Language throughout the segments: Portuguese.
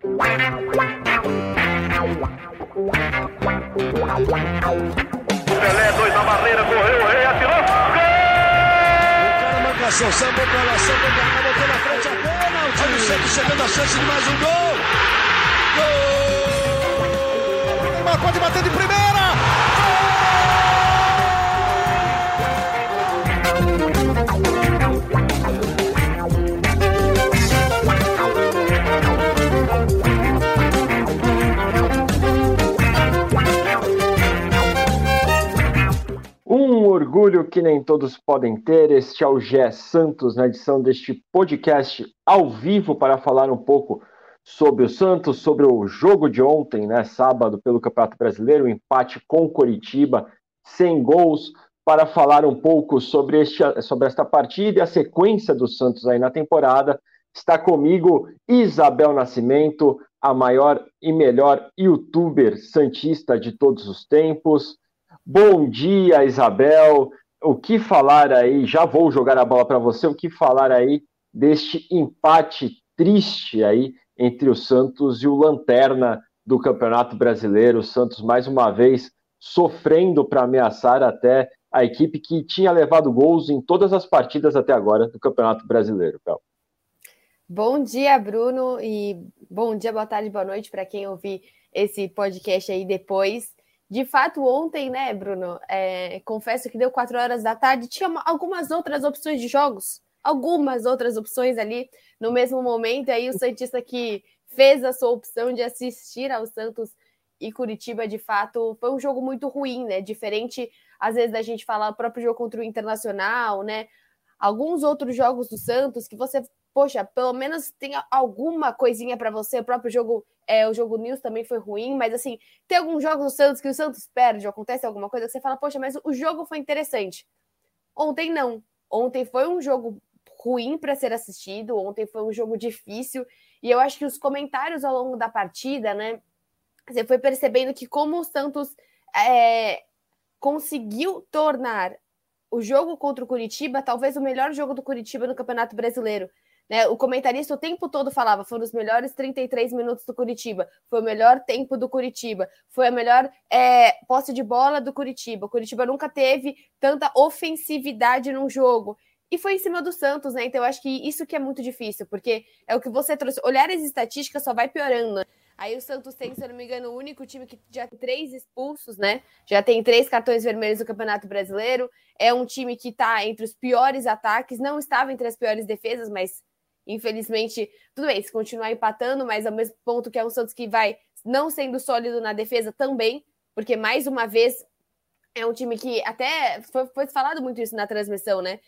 Pelé, dois na barreira, correu, o rei atirou. Gol! O cara marcação, sambou pra lá, sambou pra cá, botou na frente a pênalti. Olha o Santos chegando a chance de mais um gol. Gol! Neymar pode bater de primeira. Orgulho que nem todos podem ter. Este é o Gé Santos na edição deste podcast ao vivo para falar um pouco sobre o Santos, sobre o jogo de ontem, né, sábado, pelo Campeonato Brasileiro, o empate com Coritiba, sem gols, para falar um pouco sobre, este, sobre esta partida e a sequência do Santos aí na temporada. Está comigo Isabel Nascimento, a maior e melhor youtuber santista de todos os tempos. Bom dia, Isabel. O que falar aí? Já vou jogar a bola para você. O que falar aí deste empate triste aí entre o Santos e o Lanterna do Campeonato Brasileiro? O Santos mais uma vez sofrendo para ameaçar até a equipe que tinha levado gols em todas as partidas até agora do Campeonato Brasileiro. Bom dia, Bruno, e bom dia, boa tarde, boa noite para quem ouvir esse podcast aí depois. De fato, ontem, né, Bruno? É, confesso que deu quatro horas da tarde, tinha algumas outras opções de jogos, algumas outras opções ali no mesmo momento. Aí o Santista que fez a sua opção de assistir ao Santos e Curitiba, de fato, foi um jogo muito ruim, né? Diferente, às vezes, da gente falar o próprio jogo contra o Internacional, né? Alguns outros jogos do Santos que você poxa, pelo menos tem alguma coisinha para você. O próprio jogo, é, o jogo News também foi ruim, mas assim, tem alguns jogos do Santos que o Santos perde, acontece alguma coisa que você fala, poxa, mas o jogo foi interessante. Ontem não. Ontem foi um jogo ruim para ser assistido, ontem foi um jogo difícil, e eu acho que os comentários ao longo da partida, né? Você foi percebendo que como o Santos é, conseguiu tornar o jogo contra o Curitiba, talvez o melhor jogo do Curitiba no Campeonato Brasileiro. Né? O comentarista o tempo todo falava: foram os melhores 33 minutos do Curitiba, foi o melhor tempo do Curitiba, foi a melhor é, posse de bola do Curitiba. O Curitiba nunca teve tanta ofensividade num jogo. E foi em cima do Santos, né? Então eu acho que isso que é muito difícil, porque é o que você trouxe. Olhar as estatísticas só vai piorando. Aí o Santos tem, se eu não me engano, o único time que já tem três expulsos, né? Já tem três cartões vermelhos no Campeonato Brasileiro. É um time que está entre os piores ataques, não estava entre as piores defesas, mas Infelizmente, tudo bem, se continuar empatando, mas ao mesmo ponto que é um Santos que vai não sendo sólido na defesa também, porque mais uma vez é um time que até foi, foi falado muito isso na transmissão, né?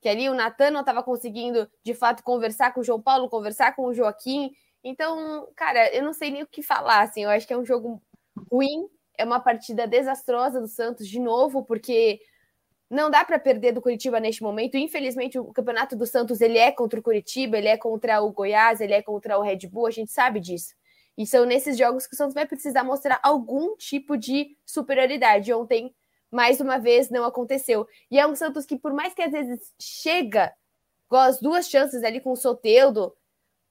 Que ali o Natan não estava conseguindo de fato conversar com o João Paulo, conversar com o Joaquim. Então, cara, eu não sei nem o que falar. Assim, eu acho que é um jogo ruim, é uma partida desastrosa do Santos de novo, porque não dá para perder do Curitiba neste momento. Infelizmente, o campeonato do Santos ele é contra o Curitiba, ele é contra o Goiás, ele é contra o Red Bull, a gente sabe disso. E são nesses jogos que o Santos vai precisar mostrar algum tipo de superioridade. Ontem, mais uma vez, não aconteceu. E é um Santos que, por mais que às vezes chega com as duas chances ali com o Soteudo,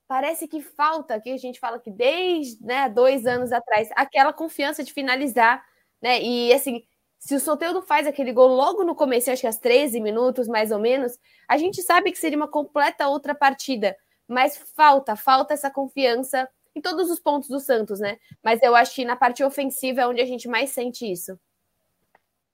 parece que falta, que a gente fala que desde né, dois anos atrás, aquela confiança de finalizar, né? E assim, se o Soteldo faz aquele gol logo no começo, acho que aos 13 minutos mais ou menos, a gente sabe que seria uma completa outra partida. Mas falta, falta essa confiança em todos os pontos do Santos, né? Mas eu acho que na parte ofensiva é onde a gente mais sente isso.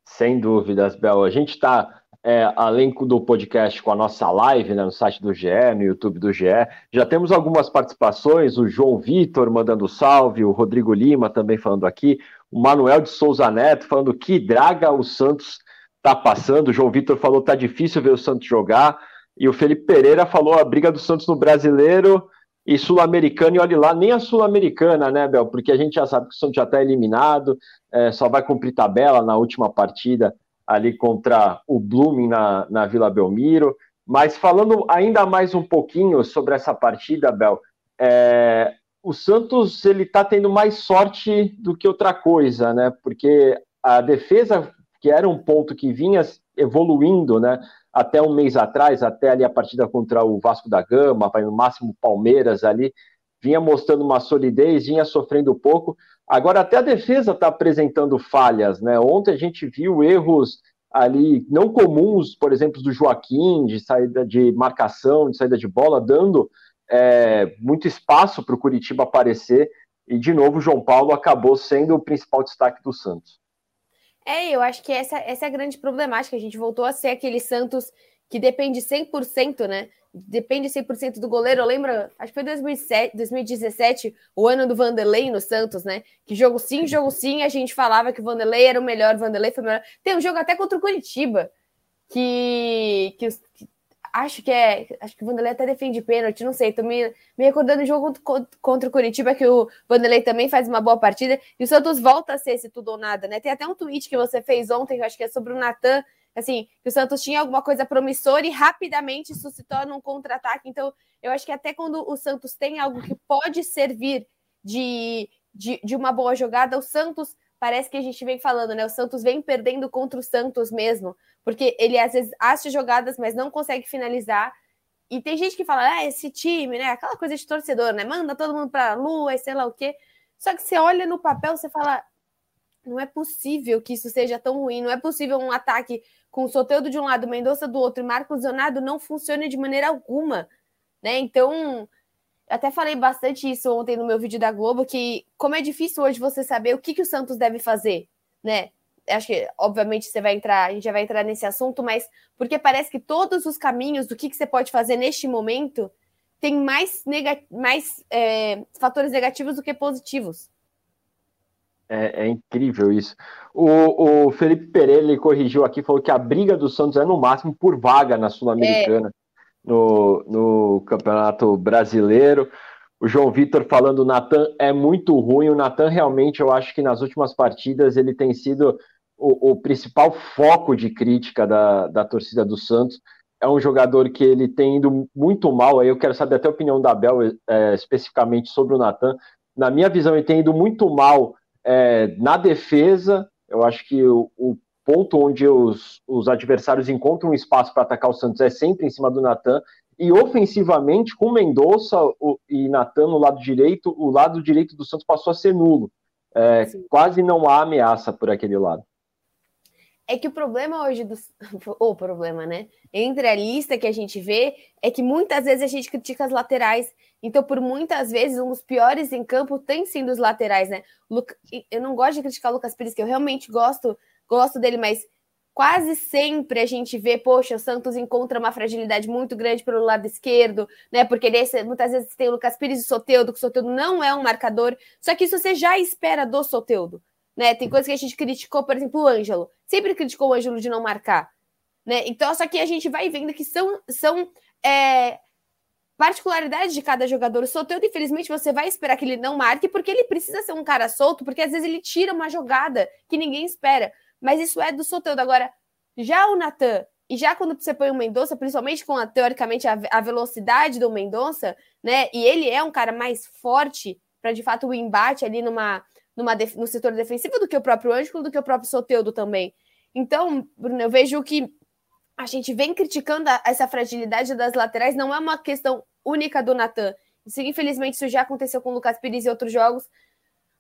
Sem dúvidas, Bel. A gente está, é, além do podcast, com a nossa live né, no site do GE, no YouTube do GE. Já temos algumas participações, o João Vitor mandando salve, o Rodrigo Lima também falando aqui, o Manuel de Souza Neto falando que draga o Santos tá passando. O João Vitor falou tá difícil ver o Santos jogar. E o Felipe Pereira falou a briga do Santos no brasileiro e sul-americano, e olhe lá, nem a sul-americana, né, Bel? Porque a gente já sabe que o Santos já está eliminado, é, só vai cumprir tabela na última partida ali contra o Blooming na, na Vila Belmiro. Mas falando ainda mais um pouquinho sobre essa partida, Bel, é, o Santos ele está tendo mais sorte do que outra coisa, né? Porque a defesa, que era um ponto que vinha evoluindo, né? Até um mês atrás, até ali a partida contra o Vasco da Gama, vai no máximo Palmeiras ali, vinha mostrando uma solidez, vinha sofrendo pouco. Agora até a defesa está apresentando falhas, né? Ontem a gente viu erros ali não comuns, por exemplo, do Joaquim, de saída de marcação, de saída de bola, dando é, muito espaço para o Curitiba aparecer. E de novo, o João Paulo acabou sendo o principal destaque do Santos. É, eu acho que essa, essa é a grande problemática. A gente voltou a ser aquele Santos que depende 100%, né? Depende 100% do goleiro. Eu lembro, acho que foi 2007, 2017, o ano do Vanderlei no Santos, né? Que jogo sim, jogo sim, a gente falava que o Vanderlei era o melhor, o Vanderlei foi o melhor. Tem um jogo até contra o Curitiba, que, que, que acho que é. Acho que o Vanderlei até defende pênalti, não sei. Tô me, me recordando do jogo contra, contra o Curitiba, que o Vanderlei também faz uma boa partida. E o Santos volta a ser esse tudo ou nada, né? Tem até um tweet que você fez ontem, que eu acho que é sobre o Natan, assim, que o Santos tinha alguma coisa promissora e rapidamente torna um contra-ataque. Então, eu acho que até quando o Santos tem algo que pode servir de, de, de uma boa jogada, o Santos parece que a gente vem falando, né? O Santos vem perdendo contra o Santos mesmo, porque ele às vezes acha jogadas, mas não consegue finalizar. E tem gente que fala, ah, esse time, né? Aquela coisa de torcedor, né? Manda todo mundo pra lua e sei lá o quê. Só que você olha no papel, você fala, não é possível que isso seja tão ruim, não é possível um ataque com o Soteudo de um lado, Mendonça do outro e Marcos Leonardo não funcione de maneira alguma, né? Então, até falei bastante isso ontem no meu vídeo da Globo, que como é difícil hoje você saber o que, que o Santos deve fazer, né? Acho que, obviamente, você vai entrar, a gente já vai entrar nesse assunto, mas porque parece que todos os caminhos do que, que você pode fazer neste momento tem mais, nega mais é, fatores negativos do que positivos. É, é, incrível isso. O, o Felipe Pereira corrigiu aqui, falou que a briga do Santos é no máximo por vaga na Sul-Americana. É no, no Campeonato Brasileiro. O João Vitor falando, o Natan é muito ruim. O Natan realmente, eu acho que nas últimas partidas ele tem sido o, o, principal foco de crítica da, da torcida do Santos. É um jogador que ele tem ido muito mal. Aí eu quero saber até a opinião da Bel é, especificamente sobre o Natan. Na minha visão, ele tem ido muito mal é, na defesa. Eu acho que o, o ponto onde os, os adversários encontram um espaço para atacar o Santos é sempre em cima do Natan. E ofensivamente, com Mendonça e Natan no lado direito, o lado direito do Santos passou a ser nulo. É, quase não há ameaça por aquele lado. É que o problema hoje do. O problema, né? Entre a lista que a gente vê é que muitas vezes a gente critica as laterais. Então, por muitas vezes, um dos piores em campo tem sido os laterais, né? Eu não gosto de criticar o Lucas Pires, que eu realmente gosto gosto dele, mas quase sempre a gente vê, poxa, o Santos encontra uma fragilidade muito grande pelo lado esquerdo, né? Porque ele, muitas vezes tem o Lucas Pires e o Soteudo, que o Soteudo não é um marcador, só que isso você já espera do Soteudo, né? Tem coisas que a gente criticou, por exemplo, o Ângelo, sempre criticou o Ângelo de não marcar, né? Então, só que a gente vai vendo que são, são é, particularidades de cada jogador. O Soteudo, infelizmente, você vai esperar que ele não marque, porque ele precisa ser um cara solto, porque às vezes ele tira uma jogada que ninguém espera mas isso é do Soteldo. Agora, já o Natan, e já quando você põe o Mendonça, principalmente com a, teoricamente a, a velocidade do Mendonça, né? E ele é um cara mais forte para de fato o embate ali numa, numa no setor defensivo do que o próprio Ângelo, do que o próprio Soteudo também. Então, Bruno, eu vejo que a gente vem criticando a, essa fragilidade das laterais, não é uma questão única do Natan. Isso, infelizmente, isso já aconteceu com o Lucas Pires e outros jogos,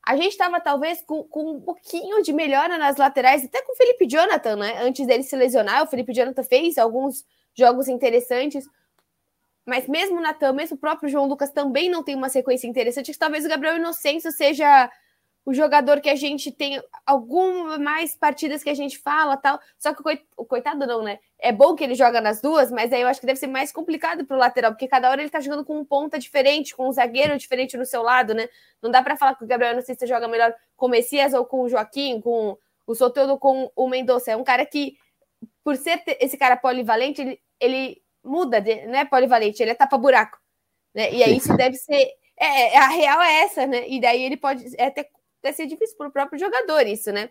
a gente estava talvez com, com, um pouquinho de melhora nas laterais, até com o Felipe Jonathan, né? Antes dele se lesionar, o Felipe Jonathan fez alguns jogos interessantes. Mas mesmo o Natan, mesmo o próprio João Lucas também não tem uma sequência interessante. Talvez o Gabriel Inocêncio seja o jogador que a gente tem algumas mais partidas que a gente fala tal. Só que o coitado não, né? É bom que ele joga nas duas, mas aí eu acho que deve ser mais complicado para o lateral, porque cada hora ele tá jogando com um ponta diferente, com um zagueiro diferente no seu lado, né? Não dá para falar que o Gabriel não sei se joga melhor com o Messias ou com o Joaquim, com o Soteldo com o Mendonça. É um cara que, por ser esse cara polivalente, ele, ele muda, não é polivalente, ele é tapa-buraco. Né? E aí isso deve ser. É, é, a real é essa, né? E daí ele pode é até deve ser difícil para o próprio jogador isso, né?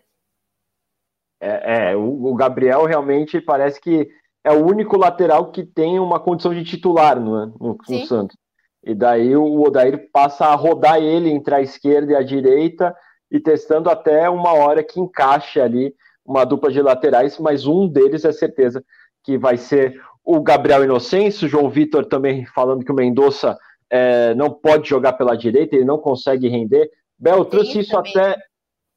É, é o, o, Gabriel realmente parece que é o único lateral que tem uma condição de titular no, no, no Santos. E daí o Odair passa a rodar ele entre a esquerda e a direita e testando até uma hora que encaixe ali uma dupla de laterais, mas um deles é certeza que vai ser o Gabriel Inocêncio, o João Vitor também falando que o Mendonça é, não pode jogar pela direita, ele não consegue render. Bel, eu trouxe isso também. até.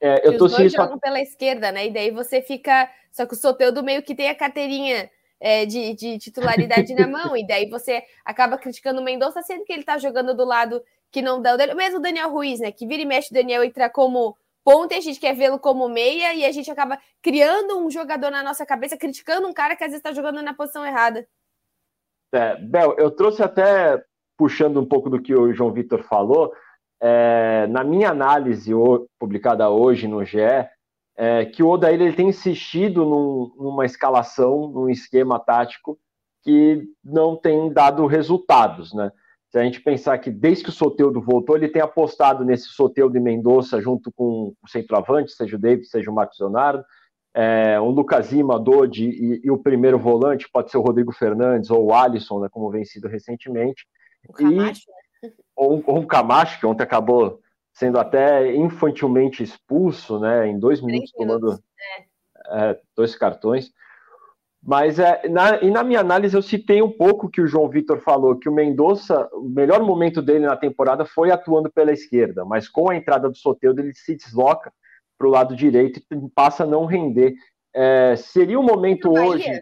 É, eu trouxe isso jogam a... pela esquerda, né? E daí você fica. Só que o Soteudo meio que tem a carteirinha é, de, de, titularidade na mão, e daí você acaba criticando o Mendonça, sendo que ele tá jogando do lado que não dá o dele. Mesmo o Daniel Ruiz, né? Que vira e mexe o Daniel entra como ponta e a gente quer vê-lo como meia, e a gente acaba criando um jogador na nossa cabeça, criticando um cara que às vezes está jogando na posição errada. É, Bel, eu trouxe até puxando um pouco do que o João Vitor falou, é, na minha análise publicada hoje no GE, é, que o Odair ele tem insistido num, numa escalação, num esquema tático que não tem dado resultados, né? Se a gente pensar que desde que o Soteudo voltou, ele tem apostado nesse Soteudo e Mendonça junto com o centroavante, seja o David, seja o Marcos Leonardo, é, o Lucas Lima, Dodi e, e, o primeiro volante pode ser o Rodrigo Fernandes ou o Alisson, né, como vem sido recentemente. O Camacho, e, né? Ou, ou o Camacho, que ontem acabou sendo até infantilmente expulso, né, em dois minutos, tomando é. É, dois cartões. Mas é, na, e na minha análise eu citei um pouco que o João Vitor falou, que o Mendonça, o melhor momento dele na temporada foi atuando pela esquerda, mas com a entrada do Soteldo ele se desloca para o lado direito e passa a não render. É, seria o um momento hoje...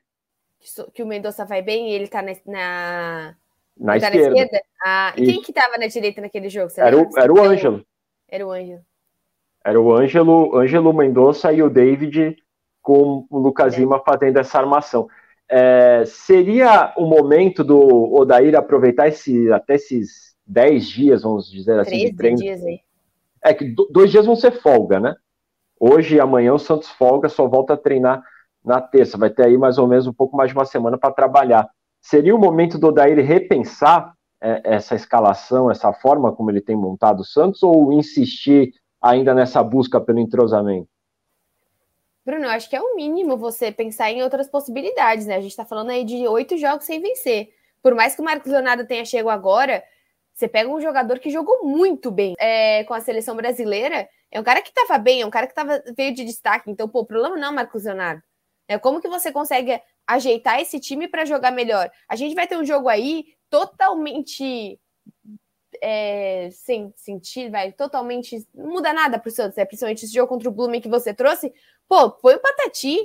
Que o Mendonça vai bem e ele está na, na, na esquerda. esquerda? Ah, e, quem que estava na direita naquele jogo? era, o, era o Ângelo. Era o Ângelo. Era o Ângelo, Ângelo Mendonça e o David com o Lucas é. Lima fazendo essa armação. É, seria o momento do Odair aproveitar esse, até esses 10 dias, vamos dizer assim, de treino? dias aí. É que dois dias vão ser folga, né? Hoje e amanhã o Santos folga, só volta a treinar na terça. Vai ter aí mais ou menos um pouco mais de uma semana para trabalhar. Seria o momento do Odair repensar é, essa escalação, essa forma como ele tem montado o Santos, ou insistir ainda nessa busca pelo entrosamento? Bruno, eu acho que é o mínimo você pensar em outras possibilidades, né? A gente tá falando aí de oito jogos sem vencer. Por mais que o Marcos Leonardo tenha chegado agora, você pega um jogador que jogou muito bem é, com a seleção brasileira, é um cara que tava bem, é um cara que tava, veio de destaque. Então, pô, o problema não é o Marcos Leonardo. É como que você consegue ajeitar esse time para jogar melhor? A gente vai ter um jogo aí totalmente é, sem sentido, vai totalmente. Não muda nada pro Santos, né? Principalmente esse jogo contra o Blooming que você trouxe. Pô, põe o Patati.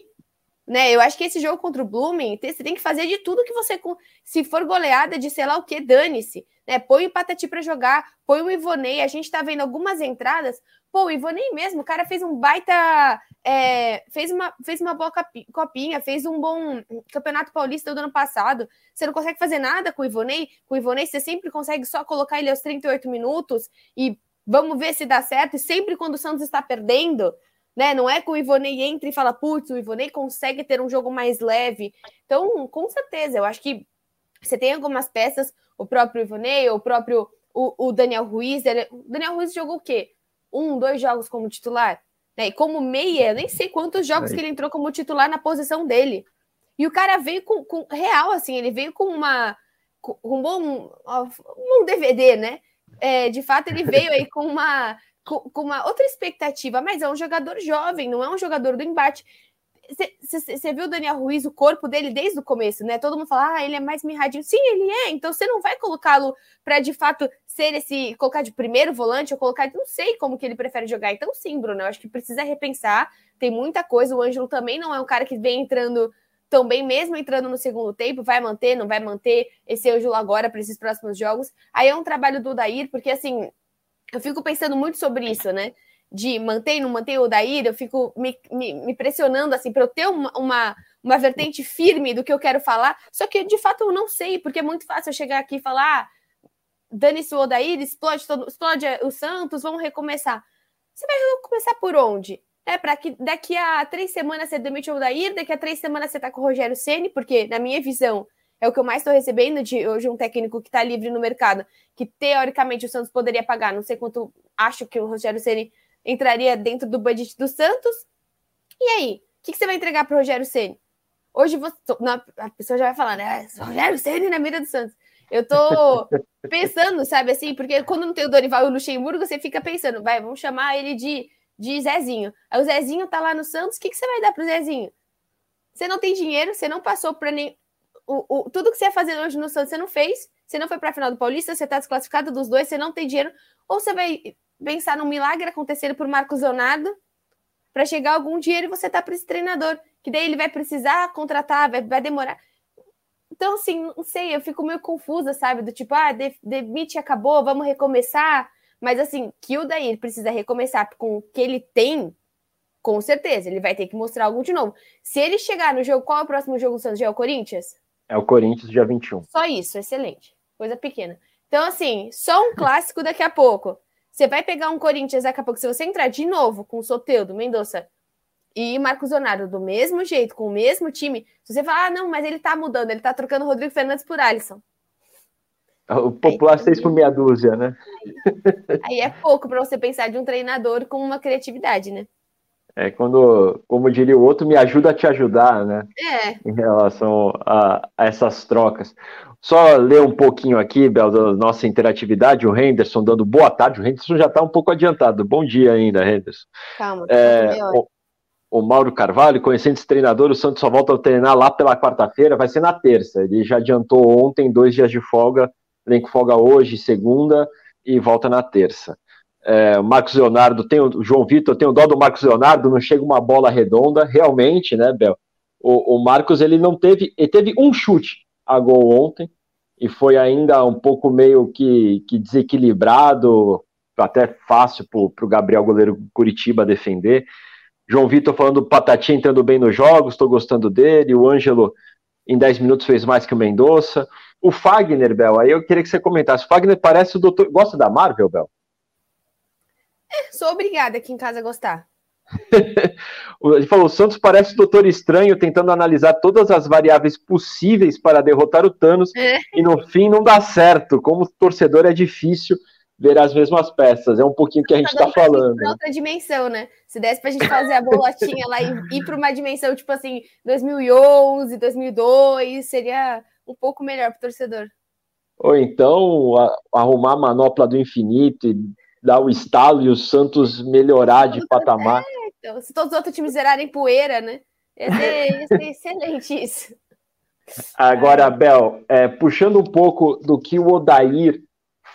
Né? Eu acho que esse jogo contra o Blooming, você tem que fazer de tudo que você. Se for goleada de sei lá o que, dane-se. Né? Põe o Patati para jogar, põe o Ivonei. A gente tá vendo algumas entradas. Pô, o Ivonei mesmo, o cara fez um baita. É, fez, uma, fez uma boa copinha, fez um bom campeonato paulista do ano passado. Você não consegue fazer nada com o Ivonei? Com o Ivonei, você sempre consegue só colocar ele aos 38 minutos e vamos ver se dá certo. E sempre quando o Santos está perdendo, né? Não é que o Ivonei entra e fala, putz, o Ivonei consegue ter um jogo mais leve. Então, com certeza, eu acho que você tem algumas peças, o próprio Ivonei, o próprio o, o Daniel Ruiz. Ele, o Daniel Ruiz jogou o quê? Um, dois jogos como titular? Né? E como meia, eu nem sei quantos jogos que ele entrou como titular na posição dele. E o cara veio com, com real, assim, ele veio com uma com um bom um DVD, né? É, de fato, ele veio aí com uma com, com uma outra expectativa, mas é um jogador jovem, não é um jogador do embate. Você viu o Daniel Ruiz, o corpo dele desde o começo, né? Todo mundo fala, ah, ele é mais mirradinho. Sim, ele é. Então você não vai colocá-lo para de fato ser esse, colocar de primeiro volante ou colocar, não sei como que ele prefere jogar. Então, sim, Bruno, eu acho que precisa repensar. Tem muita coisa. O Ângelo também não é um cara que vem entrando tão bem, mesmo entrando no segundo tempo. Vai manter, não vai manter esse Ângelo agora para esses próximos jogos. Aí é um trabalho do Dair, porque assim, eu fico pensando muito sobre isso, né? De manter, não manter o Daír, eu fico me, me, me pressionando assim para eu ter uma, uma, uma, vertente firme do que eu quero falar. Só que de fato eu não sei, porque é muito fácil eu chegar aqui e falar: ah, dane-se o Odair, explode, todo, explode o Santos, vamos recomeçar. Você vai recomeçar por onde? É, para que daqui a três semanas você demite o Odair, daqui a três semanas você tá com o Rogério Ceni, porque, na minha visão, é o que eu mais estou recebendo de hoje um técnico que está livre no mercado, que teoricamente o Santos poderia pagar, não sei quanto acho que o Rogério Ceni entraria dentro do budget do Santos. E aí, o que, que, você vai entregar para o Rogério Ceni? Hoje você, não, a pessoa já vai falar, né? Rogério Ceni na mira do Santos. Eu tô pensando, sabe assim, porque quando não tem o Dorival e o Luxemburgo, você fica pensando, vai, vamos chamar ele de, de Zezinho. Aí o Zezinho tá lá no Santos, o que, que você vai dar pro Zezinho? Você não tem dinheiro, você não passou para nem o, o, tudo que você ia fazer hoje no Santos, você não fez. você não foi para a final do Paulista, você está desclassificado dos dois, você não tem dinheiro, ou você vai pensar num milagre acontecendo por Marcos Leonardo para chegar algum dinheiro e você tá para esse treinador, que daí ele vai precisar contratar, vai, vai demorar. Então, assim, não sei, eu fico meio confusa, sabe? Do tipo, ah, demite acabou, vamos recomeçar. Mas, assim, que o Daí precisa recomeçar com o que ele tem, com certeza, ele vai ter que mostrar algo de novo. Se ele chegar no jogo, qual é o próximo jogo do Santos? Já é o Corinthians? É o Corinthians, dia 21. Só isso, excelente. Coisa pequena. Então, assim, só um clássico daqui a pouco. Você vai pegar um Corinthians daqui a pouco, se você entrar de novo com o Soteudo, Mendonça e Marcos Leonardo do mesmo jeito, com o mesmo time, se você falar, ah, não, mas ele tá mudando, ele tá trocando Rodrigo Fernandes por Alisson. O popular aí, seis por meia dúzia, né? Aí, aí é pouco para você pensar de um treinador com uma criatividade, né? É quando, como diria o outro, me ajuda a te ajudar, né? É. Em relação a, a essas trocas. Só ler um pouquinho aqui, Bel, da nossa interatividade, o Henderson dando boa tarde. O Henderson já está um pouco adiantado. Bom dia ainda, Henderson. Calma, é, o, o, Mauro Carvalho, conhecendo esse treinador, o Santos só volta a treinar lá pela quarta-feira, vai ser na terça. Ele já adiantou ontem dois dias de folga, com folga hoje, segunda, e volta na terça é, o Marcos Leonardo, tem o João Vitor, tem o dó do Marcos Leonardo, não chega uma bola redonda, realmente, né, Bel? O, o Marcos, ele não teve, ele teve um chute a gol ontem, e foi ainda um pouco meio que, que desequilibrado, até fácil para o Gabriel, goleiro Curitiba, defender. João Vitor falando do Patati entrando bem nos jogos, estou gostando dele. O Ângelo, em 10 minutos, fez mais que o Mendonça. O Fagner, Bel, aí eu queria que você comentasse. O Fagner parece o doutor. Gosta da Marvel, Bel? Sou obrigada aqui em casa a gostar. Ele falou: o Santos parece o Doutor Estranho tentando analisar todas as variáveis possíveis para derrotar o Thanos é. e no fim não dá certo. Como torcedor é difícil ver as mesmas peças. É um pouquinho que a gente está falando. Para outra dimensão, né? Se desse para a gente fazer a bolotinha lá e ir para uma dimensão tipo assim, 2011, 2002, seria um pouco melhor para o torcedor. Ou então a, arrumar a manopla do infinito e dar o estalo e o Santos melhorar de patamar. Então, se todos os outros times zerarem poeira, né? Ia ser, ia ser excelente isso. Agora, Bel, é, puxando um pouco do que o Odair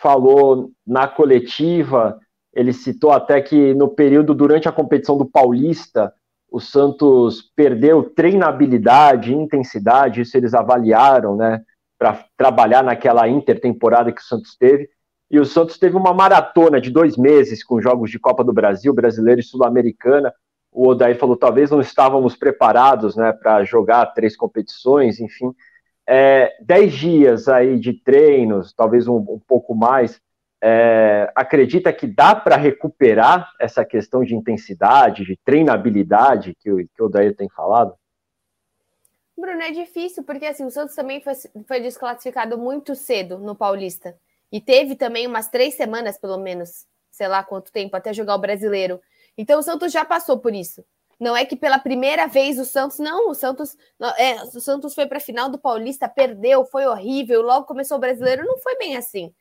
falou na coletiva, ele citou até que no período durante a competição do Paulista, o Santos perdeu treinabilidade, intensidade, isso eles avaliaram, né, para trabalhar naquela intertemporada que o Santos teve. E o Santos teve uma maratona de dois meses com jogos de Copa do Brasil, brasileiro e sul-americana. O Odair falou: talvez não estávamos preparados né, para jogar três competições, enfim. É, dez dias aí de treinos, talvez um, um pouco mais. É, acredita que dá para recuperar essa questão de intensidade, de treinabilidade que, o, que o Odair tem falado? Bruno, é difícil, porque assim, o Santos também foi, foi desclassificado muito cedo no Paulista. E teve também umas três semanas, pelo menos, sei lá quanto tempo, até jogar o brasileiro. Então o Santos já passou por isso. Não é que pela primeira vez o Santos. Não, o Santos. É, o Santos foi para a final do Paulista, perdeu, foi horrível, logo começou o brasileiro. Não foi bem assim.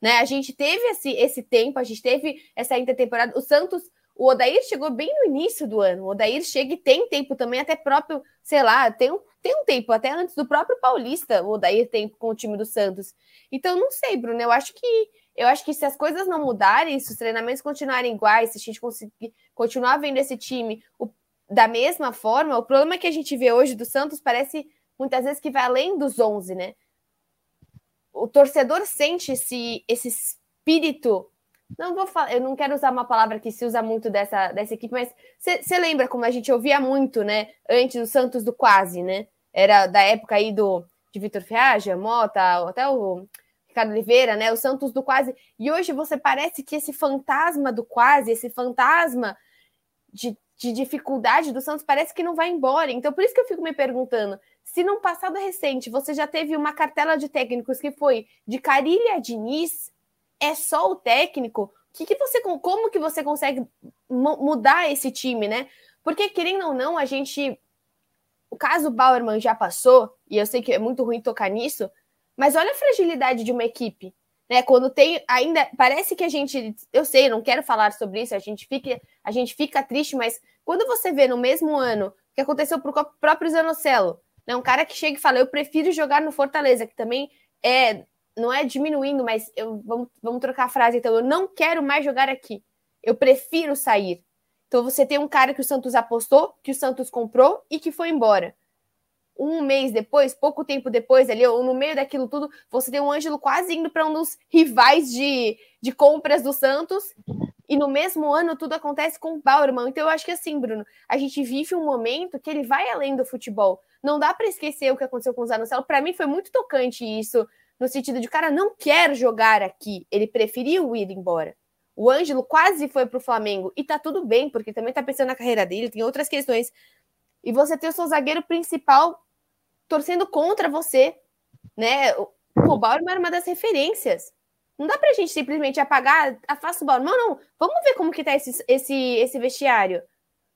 Né? A gente teve esse, esse tempo, a gente teve essa intertemporada. O Santos. O Odair chegou bem no início do ano. O Odair chega e tem tempo também, até próprio, sei lá, tem um, tem um tempo, até antes do próprio Paulista, o Odair tem com o time do Santos. Então, não sei, Bruno, eu acho que eu acho que se as coisas não mudarem, se os treinamentos continuarem iguais, se a gente conseguir continuar vendo esse time o, da mesma forma, o problema que a gente vê hoje do Santos parece muitas vezes que vai além dos 11, né? O torcedor sente esse, esse espírito não vou falar, eu não quero usar uma palavra que se usa muito dessa, dessa equipe, mas você lembra como a gente ouvia muito, né? Antes do Santos do quase, né? Era da época aí do de Vitor Ferraja, Mota, até o Ricardo Oliveira, né? O Santos do quase. E hoje você parece que esse fantasma do quase, esse fantasma de, de dificuldade do Santos parece que não vai embora. Então, por isso que eu fico me perguntando: se num passado recente você já teve uma cartela de técnicos que foi de Carilha a Diniz é só o técnico, que, que você, como que você consegue mudar esse time, né? Porque, querendo ou não, a gente. O caso Bauerman já passou, e eu sei que é muito ruim tocar nisso, mas olha a fragilidade de uma equipe. Né, quando tem ainda parece que a gente, eu sei, não quero falar sobre isso, a gente fica, a gente fica triste, mas quando você vê no mesmo ano que aconteceu para o próprio Zanocelo, né, um cara que chega e fala, eu prefiro jogar no Fortaleza, que também é não é diminuindo, mas eu, vamos, vamos trocar a frase, então, eu não quero mais jogar aqui. Eu prefiro sair. Então você tem um cara que o Santos apostou, que o Santos comprou e que foi embora. Um mês depois, pouco tempo depois, ali, ou no meio daquilo tudo, você tem o um Ângelo quase indo para um dos rivais de, de compras do Santos. E no mesmo ano tudo acontece com o Bauerman. Então eu acho que assim, Bruno, a gente vive um momento que ele vai além do futebol. Não dá para esquecer o que aconteceu com o Zanocelo. Para mim foi muito tocante isso, no sentido de, cara, não quer jogar aqui. Ele preferiu ir embora. O Ângelo quase foi para o Flamengo e tá tudo bem, porque também tá pensando na carreira dele, tem outras questões. E você tem o seu zagueiro principal torcendo contra você, né? O Bauer era uma das referências. Não dá pra gente simplesmente apagar, afasta o Bauer. Não, não. Vamos ver como que tá esse, esse, esse vestiário.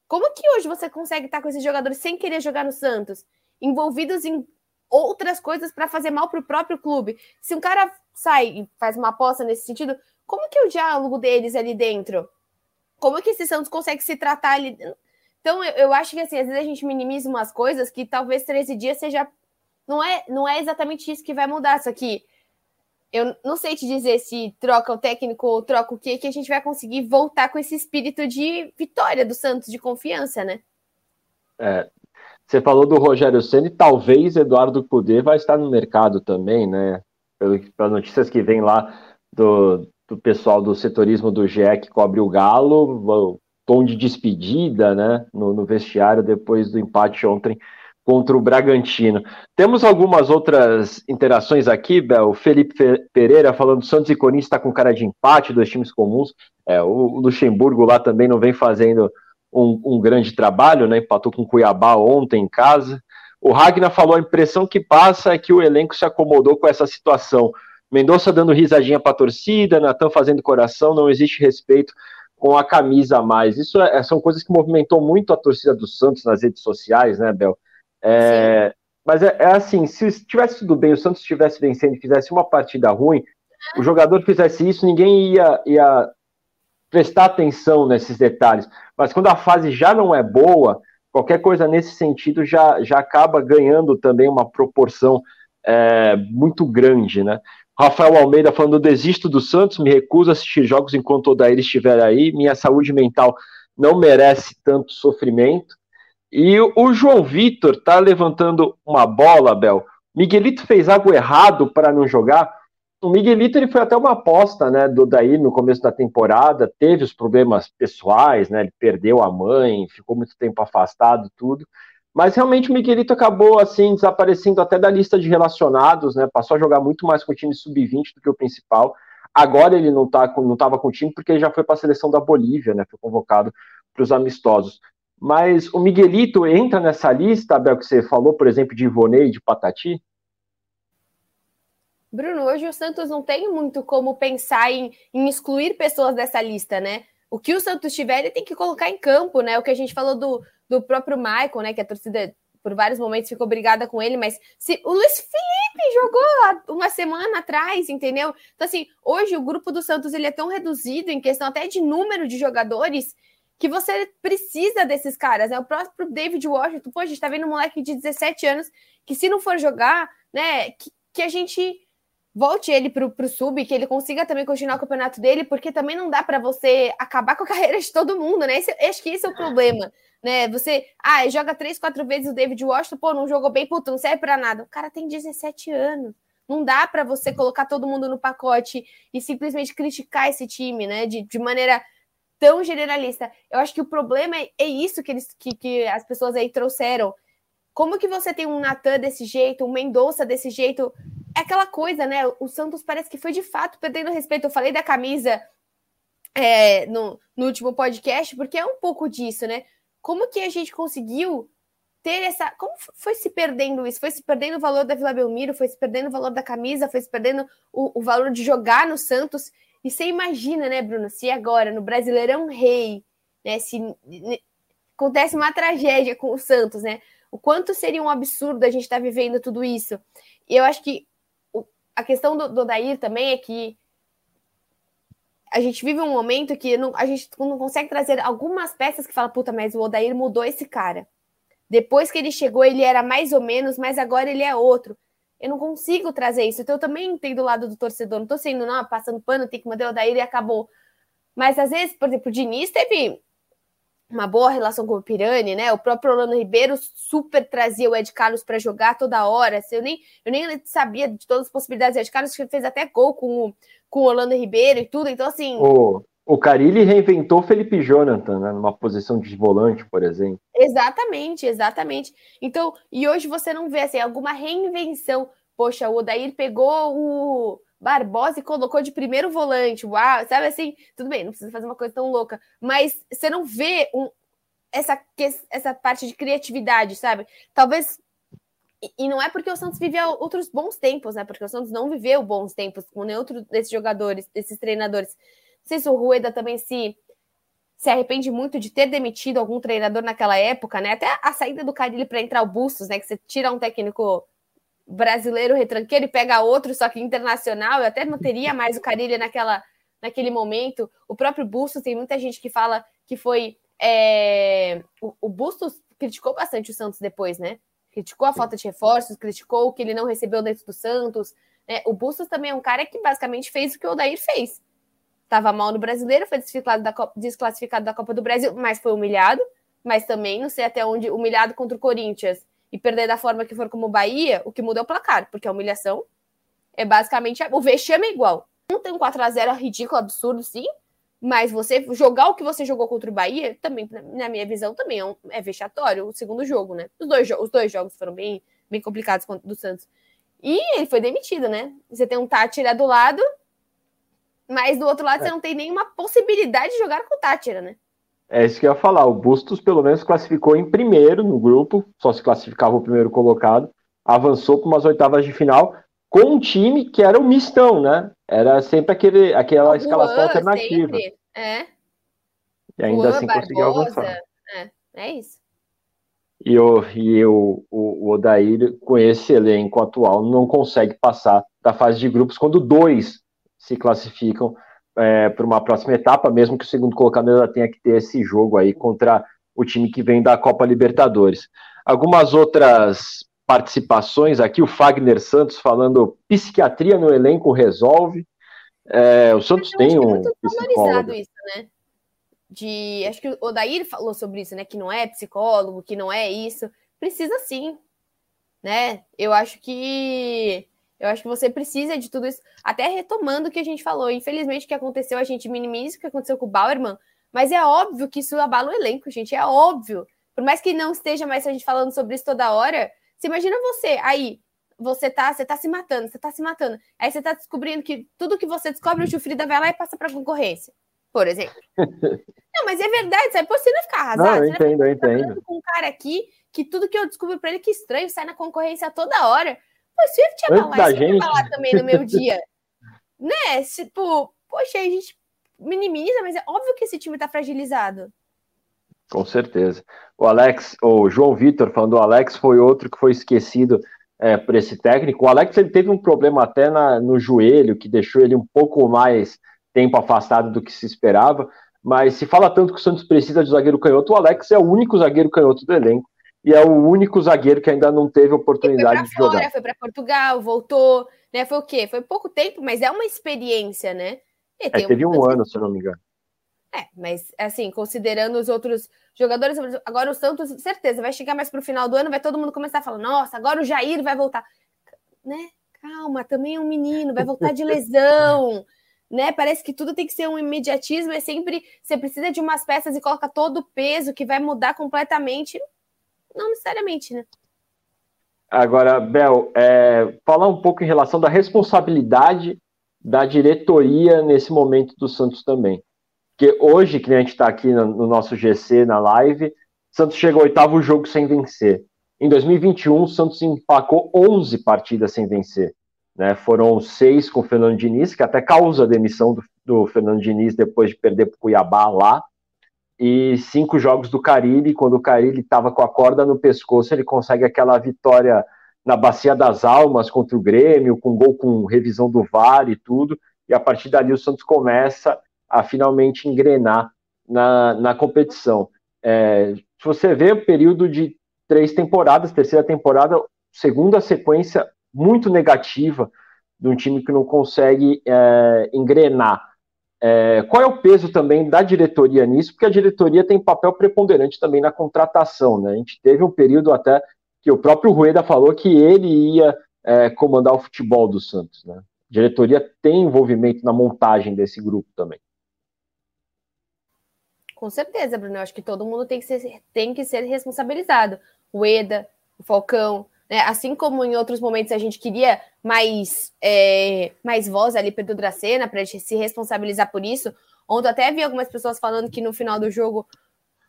Como que hoje você consegue estar tá com esses jogadores sem querer jogar no Santos? Envolvidos em outras coisas para fazer mal pro próprio clube. Se um cara sai e faz uma aposta nesse sentido, como que é o diálogo deles ali dentro? Como que esse Santos consegue se tratar ali? Então, eu, eu acho que assim, às vezes a gente minimiza umas coisas que talvez 13 dias seja. Não é, não é exatamente isso que vai mudar. Só que eu não sei te dizer se troca o técnico ou troca o quê, que a gente vai conseguir voltar com esse espírito de vitória do Santos, de confiança, né? É, você falou do Rogério Ceni, talvez Eduardo Cudê vai estar no mercado também, né? Pelas notícias que vem lá do, do pessoal do setorismo do GE que cobre o Galo, tom de despedida né, no, no, vestiário depois do empate ontem contra o Bragantino. Temos algumas outras interações aqui, Bel. O Felipe Pereira falando Santos e Corinthians está com cara de empate, dois times comuns. É, o Luxemburgo lá também não vem fazendo um, um grande trabalho, né? Empatou com o Cuiabá ontem em casa. O Ragnar falou a impressão que passa é que o elenco se acomodou com essa situação. Mendonça dando risadinha para a torcida, Natan fazendo coração, não existe respeito com a camisa a mais. Isso é, são coisas que movimentou muito a torcida do Santos nas redes sociais, né, Bel? É, mas é, é, assim, se tivesse tudo bem, o Santos estivesse vencendo e fizesse uma partida ruim, o jogador fizesse isso, ninguém ia, ia prestar atenção nesses detalhes. Mas quando a fase já não é boa, qualquer coisa nesse sentido já, já acaba ganhando também uma proporção é, muito grande, né? Rafael Almeida falando: desisto do Santos, me recuso a assistir jogos enquanto o Odair estiver aí, minha saúde mental não merece tanto sofrimento. E o João Vitor tá levantando uma bola, Bel. Miguelito fez algo errado para não jogar. O Miguelito ele foi até uma aposta, né, do Odair no começo da temporada, teve os problemas pessoais, né, ele perdeu a mãe, ficou muito tempo afastado, tudo. Mas realmente o Miguelito acabou assim desaparecendo até da lista de relacionados, né? Passou a jogar muito mais com o time sub-20 do que o principal. Agora ele não tá não estava com o time porque ele já foi para a seleção da Bolívia, né? Foi convocado para os amistosos. Mas o Miguelito entra nessa lista, Abel, que você falou, por exemplo, de Ivonei, de Patati? Bruno, hoje o Santos não tem muito como pensar em, em excluir pessoas dessa lista, né? O que o Santos tiver, ele tem que colocar em campo, né? O que a gente falou do, do próprio Michael, né? Que a torcida por vários momentos ficou brigada com ele, mas se o Luiz Felipe jogou uma semana atrás, entendeu? Então assim, hoje o grupo do Santos ele é tão reduzido em questão até de número de jogadores que você precisa desses caras, né? O próprio David Washington, pô, a gente tá vendo um moleque de 17 anos que se não for jogar, né, que, que a gente volte ele para o sub, que ele consiga também continuar o campeonato dele, porque também não dá para você acabar com a carreira de todo mundo, né? Esse, acho que esse é o problema, né? Você, ah, joga três, quatro vezes o David Washington, pô, não jogou bem, puta, não serve para nada. O cara tem 17 anos. Não dá para você colocar todo mundo no pacote e simplesmente criticar esse time, né? De, de maneira tão generalista. Eu acho que o problema é, é isso que, eles, que, que as pessoas aí trouxeram. Como que você tem um Natan desse jeito, um Mendonça desse jeito? É aquela coisa, né? O Santos parece que foi de fato perdendo respeito. Eu falei da camisa é, no, no último podcast, porque é um pouco disso, né? Como que a gente conseguiu ter essa. Como foi se perdendo isso? Foi se perdendo o valor da Vila Belmiro, foi se perdendo o valor da camisa, foi se perdendo o, o valor de jogar no Santos. E você imagina, né, Bruno, se agora no Brasileirão Rei, né, se acontece uma tragédia com o Santos, né? O quanto seria um absurdo a gente estar tá vivendo tudo isso. E eu acho que a questão do, do Odair também é que a gente vive um momento que não, a gente não consegue trazer algumas peças que fala, puta, mas o Odair mudou esse cara. Depois que ele chegou, ele era mais ou menos, mas agora ele é outro. Eu não consigo trazer isso. Então eu também entendo o lado do torcedor. Não tô sendo, não, passando pano, tem que mandar o Daír e acabou. Mas às vezes, por exemplo, o Diniz teve uma boa relação com o Pirani, né? O próprio Orlando Ribeiro super trazia o Ed Carlos para jogar toda hora. Eu nem, eu nem sabia de todas as possibilidades. O Ed Carlos fez até gol com o, com o Orlando Ribeiro e tudo. Então, assim. O, o Carilli reinventou Felipe Jonathan, né? Numa posição de volante, por exemplo. Exatamente, exatamente. Então, e hoje você não vê assim, alguma reinvenção. Poxa, o Odair pegou o Barbosa e colocou de primeiro volante. Uau, sabe assim? Tudo bem, não precisa fazer uma coisa tão louca, mas você não vê um, essa, essa parte de criatividade, sabe? Talvez. E não é porque o Santos vivia outros bons tempos, né? Porque o Santos não viveu bons tempos com nenhum outro desses jogadores, desses treinadores. Não sei se o Rueda também se se arrepende muito de ter demitido algum treinador naquela época, né? Até a saída do Carilli para entrar o Bustos, né? Que você tira um técnico brasileiro retranqueiro e pega outro, só que internacional, eu até não teria mais o Carilha naquela, naquele momento. O próprio Bustos, tem muita gente que fala que foi. É... O, o Bustos criticou bastante o Santos depois, né? Criticou a falta de reforços, criticou o que ele não recebeu dentro do Santos. Né? O Bustos também é um cara que basicamente fez o que o Odair fez. Tava mal no brasileiro, foi desclassificado da, Copa, desclassificado da Copa do Brasil, mas foi humilhado. Mas também, não sei até onde, humilhado contra o Corinthians e perder da forma que for como o Bahia, o que muda é o placar, porque a humilhação é basicamente. O vexame é igual. Não tem um 4x0 ridículo, absurdo, sim. Mas você jogar o que você jogou contra o Bahia, também, na minha visão, também é, um, é vexatório o segundo jogo, né? Os dois, os dois jogos foram bem, bem complicados do Santos. E ele foi demitido, né? Você tem um Tátira do lado, mas do outro lado é. você não tem nenhuma possibilidade de jogar com o Tátira, né? É isso que eu ia falar. O Bustos, pelo menos, classificou em primeiro no grupo, só se classificava o primeiro colocado, avançou para umas oitavas de final com um time que era o mistão, né? Era sempre aquele, aquela escalação alternativa. Sempre. É. E ainda assim conseguiu avançar. É, é isso. E, o, e o, o, o Odair, com esse elenco atual, não consegue passar da fase de grupos quando dois se classificam é, para uma próxima etapa, mesmo que o segundo colocado ainda tenha que ter esse jogo aí contra o time que vem da Copa Libertadores. Algumas outras participações aqui, o Fagner Santos falando psiquiatria no elenco resolve. É, o Santos tem um. É psicólogo. isso, né? De, acho que o Odair falou sobre isso, né? Que não é psicólogo, que não é isso. Precisa sim, né? Eu acho que eu acho que você precisa de tudo isso. Até retomando o que a gente falou. Infelizmente, o que aconteceu, a gente minimiza o que aconteceu com o Bauerman, mas é óbvio que isso abala o elenco, gente. É óbvio. Por mais que não esteja mais a gente falando sobre isso toda hora, você imagina você aí, você tá, você tá se matando, você tá se matando. Aí você tá descobrindo que tudo que você descobre, o Chufrida vai lá e passa pra concorrência, por exemplo. não, mas é verdade, sabe? Você não ficar arrasado. Não, eu entendo, eu entendo. com um cara aqui que tudo que eu descubro pra ele que estranho, sai na concorrência toda hora. Pô, Swift ia falar, isso gente... falar também no meu dia. né? Tipo, poxa, a gente minimiza, mas é óbvio que esse time tá fragilizado. Com certeza. O Alex, o João Vitor falando, o Alex foi outro que foi esquecido é, por esse técnico. O Alex ele teve um problema até na, no joelho, que deixou ele um pouco mais tempo afastado do que se esperava. Mas se fala tanto que o Santos precisa de zagueiro canhoto, o Alex é o único zagueiro canhoto do elenco e é o único zagueiro que ainda não teve oportunidade de fora, jogar. Foi para Portugal, voltou, né? Foi o quê? Foi pouco tempo, mas é uma experiência, né? É, teve um, um ano, se eu não me engano. É, mas assim, considerando os outros jogadores, agora o Santos, certeza, vai chegar mais pro final do ano, vai todo mundo começar a falar: nossa, agora o Jair vai voltar. Né? Calma, também é um menino, vai voltar de lesão. né? Parece que tudo tem que ser um imediatismo, é sempre você precisa de umas peças e coloca todo o peso que vai mudar completamente. Não necessariamente, né? Agora, Bel, é, falar um pouco em relação da responsabilidade da diretoria nesse momento do Santos também. Porque hoje, que a gente está aqui no, no, nosso GC, na live, Santos chega ao oitavo jogo sem vencer. Em 2021, o Santos empacou 11 partidas sem vencer. Né? Foram seis com o Fernando Diniz, que até causa a demissão do, do Fernando Diniz depois de perder para o Cuiabá lá e cinco jogos do Carilli, quando o Carilli estava com a corda no pescoço, ele consegue aquela vitória na Bacia das Almas contra o Grêmio, com gol com revisão do VAR e tudo, e a partir dali o Santos começa a finalmente engrenar na, na competição. É, se você vê o período de três temporadas, terceira temporada, segunda sequência muito negativa de um time que não consegue é, engrenar. É, qual é o peso também da diretoria nisso? Porque a diretoria tem papel preponderante também na contratação. Né? A gente teve um período até que o próprio Rueda falou que ele ia é, comandar o futebol do Santos. Né? A diretoria tem envolvimento na montagem desse grupo também. Com certeza, Bruno. Eu acho que todo mundo tem que ser, tem que ser responsabilizado. O Eda, o Falcão, né? Assim como em outros momentos a gente queria mais, é, mais voz ali para o Dracena, para se responsabilizar por isso. Ontem até vi algumas pessoas falando que no final do jogo,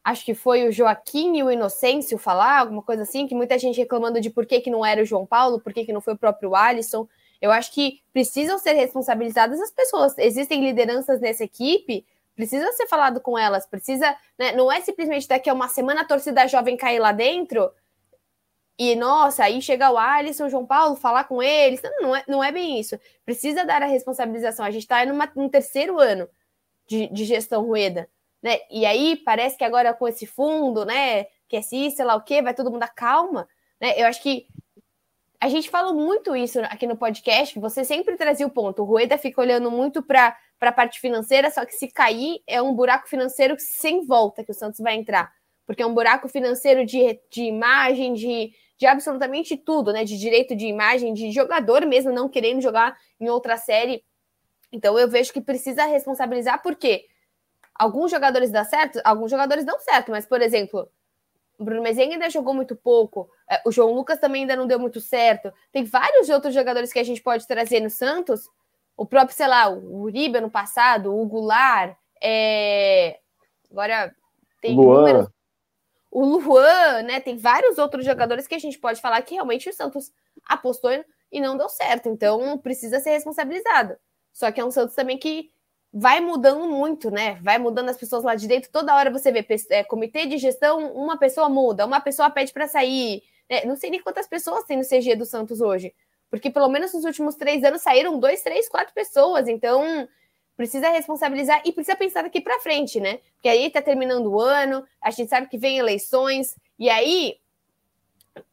acho que foi o Joaquim e o Inocêncio falar, alguma coisa assim, que muita gente reclamando de por que, que não era o João Paulo, por que, que não foi o próprio Alisson. Eu acho que precisam ser responsabilizadas as pessoas. Existem lideranças nessa equipe precisa ser falado com elas, precisa, né, não é simplesmente daqui a uma semana a torcida jovem cair lá dentro e, nossa, aí chega o Alisson, João Paulo, falar com eles, não, não, é, não é bem isso, precisa dar a responsabilização, a gente está num terceiro ano de, de gestão Rueda, né, e aí parece que agora com esse fundo, né, que é se sei lá o que, vai todo mundo dar calma, né, eu acho que a gente falou muito isso aqui no podcast, você sempre trazia o ponto, o Rueda fica olhando muito para a parte financeira, só que se cair é um buraco financeiro sem volta que o Santos vai entrar. Porque é um buraco financeiro de, de imagem, de, de absolutamente tudo, né? De direito de imagem, de jogador mesmo não querendo jogar em outra série. Então eu vejo que precisa responsabilizar, porque alguns jogadores dão certo, alguns jogadores dão certo, mas, por exemplo, o Bruno Mezenga ainda jogou muito pouco, é, o João Lucas também ainda não deu muito certo. Tem vários outros jogadores que a gente pode trazer no Santos o próprio, sei lá, o Uribe no passado, o Goulart, é... agora tem Luan. números. O Luan, né? Tem vários outros jogadores que a gente pode falar que realmente o Santos apostou e não deu certo. Então precisa ser responsabilizado. Só que é um Santos também que vai mudando muito, né? Vai mudando as pessoas lá de dentro. Toda hora você vê é, comitê de gestão, uma pessoa muda, uma pessoa pede para sair. Né? Não sei nem quantas pessoas tem no CG do Santos hoje. Porque pelo menos nos últimos três anos saíram dois, três, quatro pessoas. Então precisa responsabilizar e precisa pensar daqui para frente, né? Porque aí tá terminando o ano, a gente sabe que vem eleições, e aí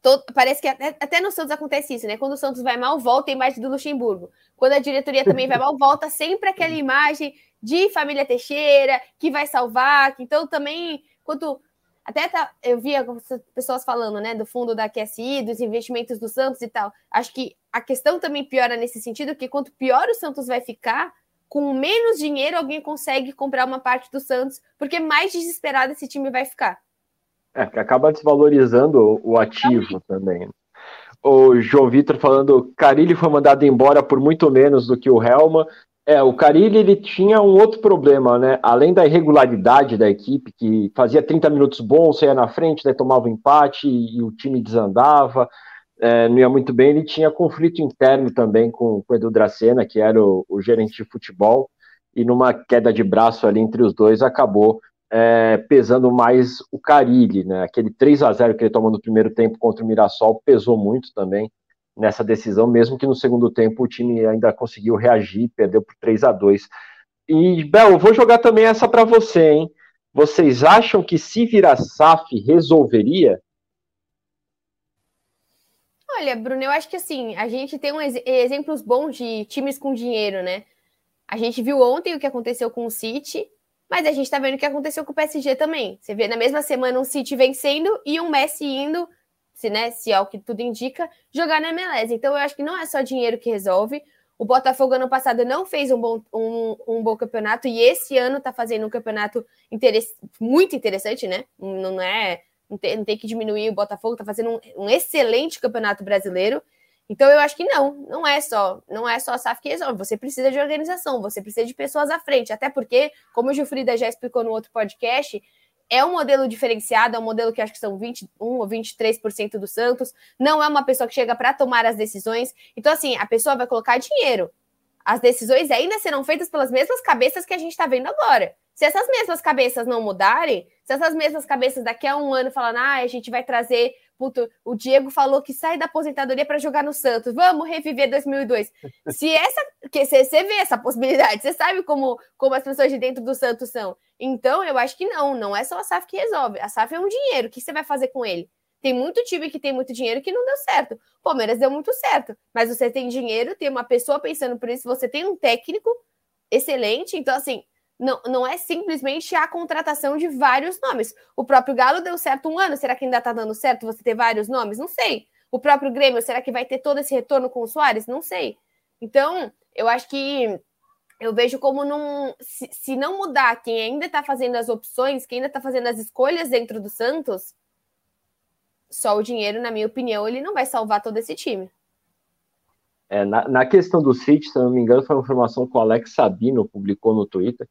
todo, parece que até, até, no Santos acontece isso, né? Quando o Santos vai mal, volta a imagem do Luxemburgo. Quando a diretoria também vai mal, volta sempre aquela imagem de família Teixeira, que vai salvar. Então também, quando até tá, eu via pessoas falando, né, do fundo da QSI, dos investimentos do Santos e tal. Acho que a questão também piora nesse sentido, que quanto pior o Santos vai ficar, com menos dinheiro alguém consegue comprar uma parte do Santos, porque mais desesperado esse time vai ficar. É, que acaba desvalorizando o ativo também. também. O João Vitor falando, Carilli foi mandado embora por muito menos do que o Helma, é, o Carilli ele tinha um outro problema, né? Além da irregularidade da equipe, que fazia 30 minutos bons, saía na frente, daí tomava um empate e, e o time desandava, é, não ia muito bem. Ele tinha conflito interno também com, com o Edu Dracena, que era o, o, gerente de futebol, e numa queda de braço ali entre os dois acabou é, pesando mais o Carilli, né? Aquele 3 a 0 que ele tomou no primeiro tempo contra o Mirassol pesou muito também nessa decisão, mesmo que no segundo tempo o time ainda conseguiu reagir, perdeu por 3 a 2 E, Bel, vou jogar também essa para você, hein? Vocês acham que se virar SAF resolveria? Olha, Bruno, eu acho que assim, a gente tem um ex exemplos bons de times com dinheiro, né? A gente viu ontem o que aconteceu com o City, mas a gente tá vendo o que aconteceu com o PSG também. Você vê na mesma semana um City vencendo e um Messi indo se, né, se é o que tudo indica, jogar na MLS. Então eu acho que não é só dinheiro que resolve. O Botafogo ano passado não fez um bom, um, um bom campeonato e esse ano está fazendo um campeonato muito interessante, né? Não é. Não tem, não tem que diminuir o Botafogo, está fazendo um, um, excelente campeonato brasileiro. Então eu acho que não, não é só, não é só a SAF que resolve. Você precisa de organização, você precisa de pessoas à frente. Até porque, como o Gilfrida já explicou no outro podcast, é um modelo diferenciado, é um modelo que acho que são 21 ou 23% do Santos. Não é uma pessoa que chega para tomar as decisões. Então, assim, a pessoa vai colocar dinheiro. As decisões ainda serão feitas pelas mesmas cabeças que a gente está vendo agora. Se essas mesmas cabeças não mudarem, se essas mesmas cabeças daqui a um ano falando, ah, a gente vai trazer Puto, o Diego falou que sai da aposentadoria para jogar no Santos. Vamos reviver 2002. Se essa, que você, você vê essa possibilidade, você sabe como, como as pessoas de dentro do Santos são. Então, eu acho que não, não é só a SAF que resolve. A SAF é um dinheiro. O que você vai fazer com ele? Tem muito time que tem muito dinheiro que não deu certo. Palmeiras deu muito certo, mas você tem dinheiro, tem uma pessoa pensando por isso, você tem um técnico excelente, então assim, não, não é simplesmente a contratação de vários nomes. O próprio Galo deu certo um ano, será que ainda tá dando certo você ter vários nomes? Não sei. O próprio Grêmio, será que vai ter todo esse retorno com o Soares? Não sei. Então, eu acho que eu vejo como não. Se, se não mudar quem ainda está fazendo as opções, quem ainda está fazendo as escolhas dentro do Santos, só o dinheiro, na minha opinião, ele não vai salvar todo esse time. É, na, na, questão do City, se não me engano, foi uma informação que o Alex Sabino publicou no Twitter.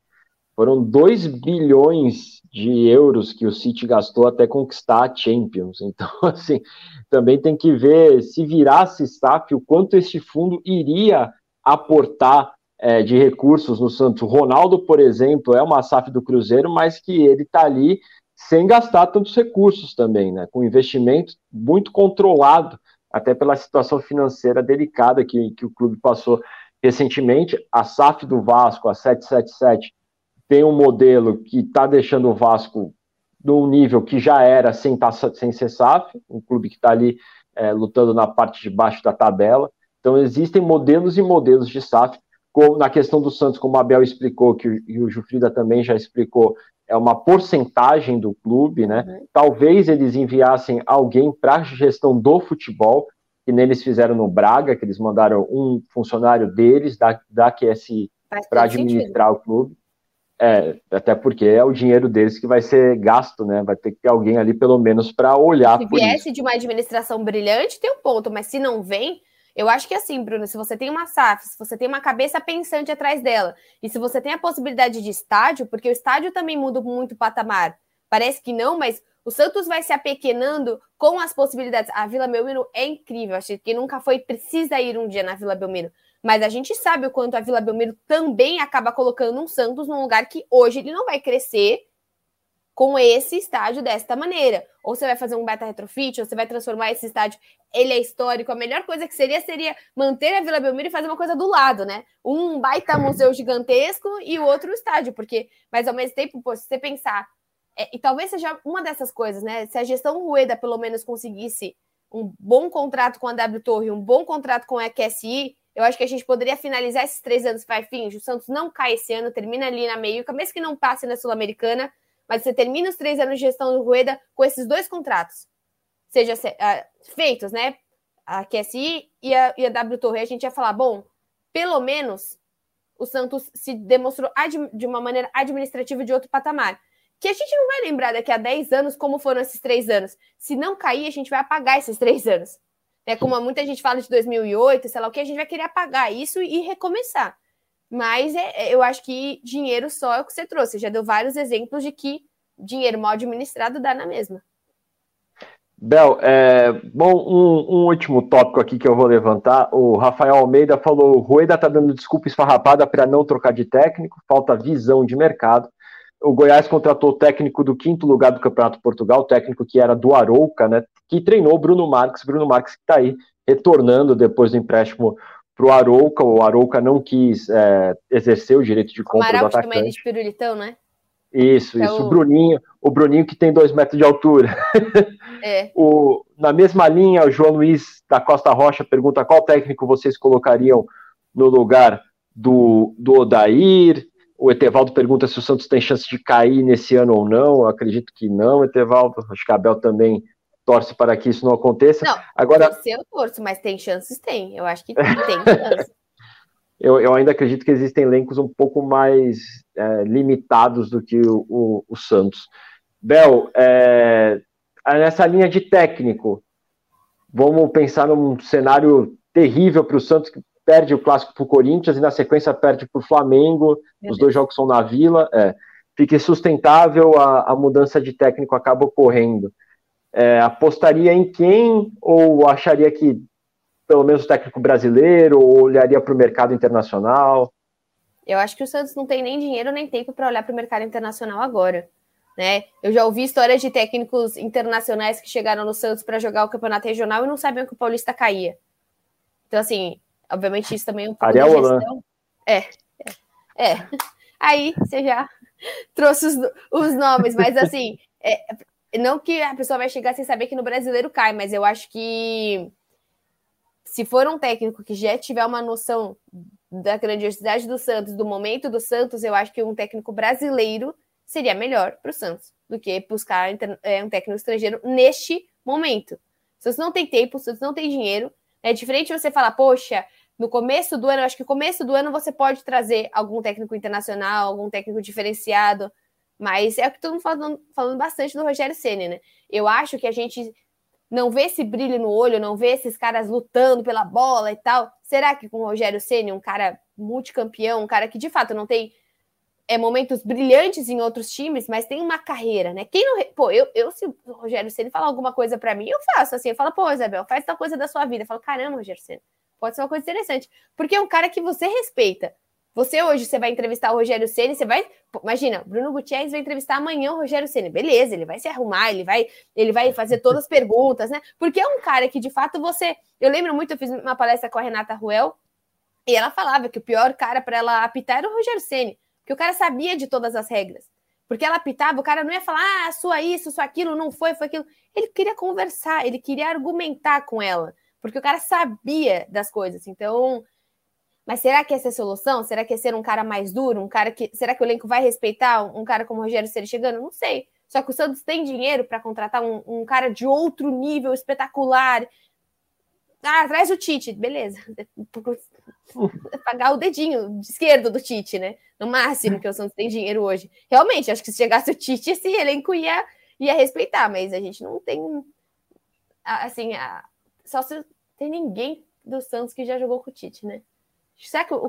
Foram 2 bilhões de euros que o City gastou até conquistar a Champions. Então, assim, também tem que ver se virasse SAF, o quanto esse fundo iria aportar é, de recursos no Santos. O Ronaldo, por exemplo, é uma SAF do Cruzeiro, mas que ele está ali sem gastar tantos recursos também, né? Com investimento muito controlado, até pela situação financeira delicada que, que o clube passou recentemente. A SAF do Vasco, a 777, tem um modelo que está deixando o Vasco num nível que já era sem, sem ser SAF, um clube que está ali é, lutando na parte de baixo da tabela. Então, existem modelos e modelos de SAF. Como, na questão do Santos, como o Abel explicou, que e o Jufrida também já explicou, é uma porcentagem do clube, né? Uhum. Talvez eles enviassem alguém para a gestão do futebol, que neles fizeram no Braga, que eles mandaram um funcionário deles, da, da QSI, para administrar sentido. o clube. É, até porque é o dinheiro deles que vai ser gasto, né? Vai ter que ter alguém ali, pelo menos, para olhar. Se viesse de uma administração brilhante, tem um ponto, mas se não vem, eu acho que assim, Bruno, se você tem uma SAF, se você tem uma cabeça pensante atrás dela, e se você tem a possibilidade de estádio, porque o estádio também muda muito o patamar. Parece que não, mas o Santos vai se apequenando com as possibilidades. A Vila Belmiro é incrível, acho que nunca foi precisa ir um dia na Vila Belmiro. Mas a gente sabe o quanto a Vila Belmiro também acaba colocando um Santos num lugar que hoje ele não vai crescer com esse estádio desta maneira. Ou você vai fazer um beta retrofit, ou você vai transformar esse estádio, ele é histórico. A melhor coisa que seria seria manter a Vila Belmiro e fazer uma coisa do lado, né? Um baita museu gigantesco e o outro estádio, porque, mas ao mesmo tempo, pô, se você pensar, é, e talvez seja uma dessas coisas, né? Se a gestão Rueda pelo menos conseguisse um bom contrato com a W Torre, um bom contrato com a QSI, eu acho que a gente poderia finalizar esses três anos vai fim. O Santos não cai esse ano, termina ali na meio, mesmo que não passe na Sul-Americana, mas você termina os três anos de gestão do Rueda com esses dois contratos, seja uh, feitos, né? A QSI e a, e a W Torre. A gente ia falar, bom, pelo menos o Santos se demonstrou de uma maneira administrativa de outro patamar. Que a gente não vai lembrar daqui a 10 anos como foram esses três anos. Se não cair, a gente vai apagar esses três anos. É como muita gente fala de 2008, sei lá o que, a gente vai querer apagar isso e recomeçar. Mas é, é, eu acho que dinheiro só é o que você trouxe. Já deu vários exemplos de que dinheiro mal administrado dá na mesma. Bel, é, bom, um, um, último tópico aqui que eu vou levantar. O Rafael Almeida falou: o Rueda está dando desculpa esfarrapada para não trocar de técnico, falta visão de mercado. O Goiás contratou o técnico do quinto lugar do Campeonato Portugal, o técnico que era do Arouca, né? Que treinou Bruno Marques. Bruno Marques que está aí retornando depois do empréstimo para o Arouca. O Arouca não quis é, exercer o direito de compra Amaral, do atacante. de pirulitão, né? Isso, é isso. O... o... Bruninho, o Bruninho que tem dois metros de altura. É. o, na mesma linha, o João Luiz da Costa Rocha pergunta qual técnico vocês colocariam no lugar do, do Odair. O Etevaldo pergunta se o Santos tem chance de cair nesse ano ou não. Eu acredito que não, Etevaldo. Acho que a Abel também torce para que isso não aconteça. Não, Agora, torcer eu torço, mas tem chances? Tem. Eu acho que tem chances. eu, eu, ainda acredito que existem elencos um pouco mais é, limitados do que o, o, o Santos. Bel, é, nessa linha de técnico, vamos pensar num cenário terrível para o Santos, que perde o clássico para o Corinthians e na sequência perde para o Flamengo. Meu Os Deus. dois jogos são na Vila. É, fica insustentável, a, a mudança de técnico acaba ocorrendo é, apostaria em quem ou acharia que pelo menos o técnico brasileiro ou olharia para o mercado internacional? Eu acho que o Santos não tem nem dinheiro nem tempo para olhar para o mercado internacional agora. Né? Eu já ouvi histórias de técnicos internacionais que chegaram no Santos para jogar o campeonato regional e não sabiam que o Paulista caía. Então, assim, obviamente isso também é um pouco Ariel de gestão. É, é, é. Aí você já trouxe os, os nomes, mas assim, é, não que a pessoa vai chegar sem saber que no brasileiro cai, mas eu acho que se for um técnico que já tiver uma noção da grandiosidade do Santos, do momento do Santos, eu acho que um técnico brasileiro seria melhor para o Santos do que buscar é, um técnico estrangeiro neste momento. O Santos não tem tempo, o Santos não tem dinheiro. É diferente você falar, poxa, no começo do ano, eu acho que no começo do ano você pode trazer algum técnico internacional, algum técnico diferenciado, mas é o que todo mundo falando, falando bastante do Rogério Senna, né? Eu acho que a gente não vê esse brilho no olho, não vê esses caras lutando pela bola e tal. Será que com o Rogério Senna, um cara multicampeão, um cara que de fato não tem é, momentos brilhantes em outros times, mas tem uma carreira, né? Quem não. Pô, eu, eu se o Rogério Senna falar alguma coisa para mim, eu faço assim. Eu falo, pô, Isabel, faz tal coisa da sua vida. Eu falo, caramba, Rogério Senna, pode ser uma coisa interessante. Porque é um cara que você respeita. Você hoje, você vai entrevistar o Rogério Ceni, você vai, imagina, Bruno Gutierrez vai entrevistar amanhã o Rogério Ceni, beleza? Ele vai se arrumar, ele vai, ele vai fazer todas as perguntas, né? Porque é um cara que de fato você, eu lembro muito, eu fiz uma palestra com a Renata Ruel e ela falava que o pior cara para ela apitar era o Rogério Ceni, que o cara sabia de todas as regras. Porque ela apitava, o cara não ia falar, ah, sua isso, sua aquilo, não foi, foi aquilo. Ele queria conversar, ele queria argumentar com ela, porque o cara sabia das coisas. Então, mas será que essa é a solução? Será que é ser um cara mais duro? Um cara que. Será que o elenco vai respeitar um cara como o Rogério Ceni chegando? Não sei. Só que o Santos tem dinheiro para contratar um, um, cara de outro nível espetacular. Ah, traz o Tite, beleza. Pagar o dedinho esquerdo do Tite, né? No máximo que o Santos tem dinheiro hoje. Realmente, acho que se chegasse o Tite, esse elenco ia, ia respeitar, mas a gente não tem. Assim, só se tem ninguém do Santos que já jogou com o Tite, né? Será que o, o